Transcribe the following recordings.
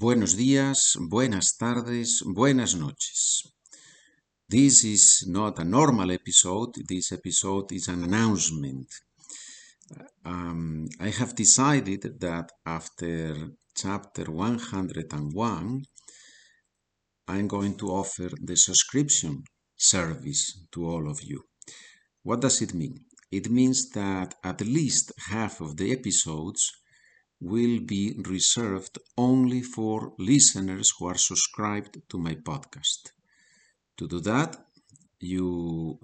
Buenos días, buenas tardes, buenas noches. This is not a normal episode, this episode is an announcement. Um, I have decided that after chapter 101, I'm going to offer the subscription service to all of you. What does it mean? It means that at least half of the episodes will be reserved only for listeners who are subscribed to my podcast. To do that, you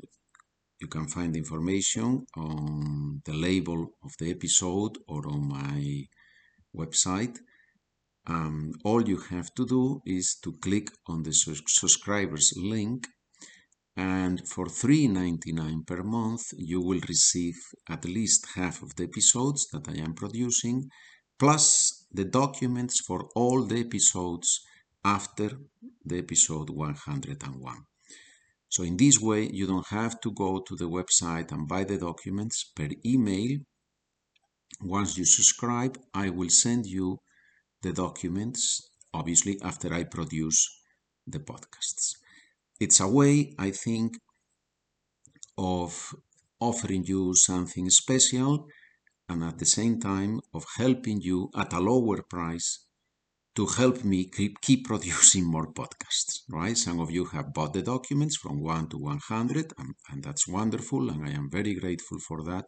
you can find information on the label of the episode or on my website. Um, all you have to do is to click on the subscribers link and for $3.99 per month you will receive at least half of the episodes that I am producing plus the documents for all the episodes after the episode 101. So in this way, you don't have to go to the website and buy the documents per email. Once you subscribe, I will send you the documents, obviously, after I produce the podcasts. It's a way, I think, of offering you something special and at the same time of helping you at a lower price to help me keep, keep producing more podcasts, right? Some of you have bought the documents from 1 to 100, and, and that's wonderful, and I am very grateful for that.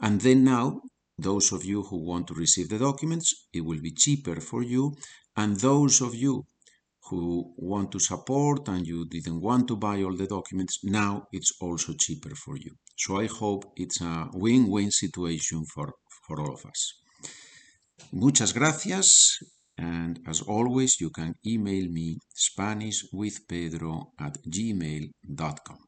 And then now, those of you who want to receive the documents, it will be cheaper for you. And those of you who want to support and you didn't want to buy all the documents, now it's also cheaper for you. So I hope it's a win-win situation for, for all of us. Muchas gracias. And as always, you can email me Spanish with Pedro at gmail.com.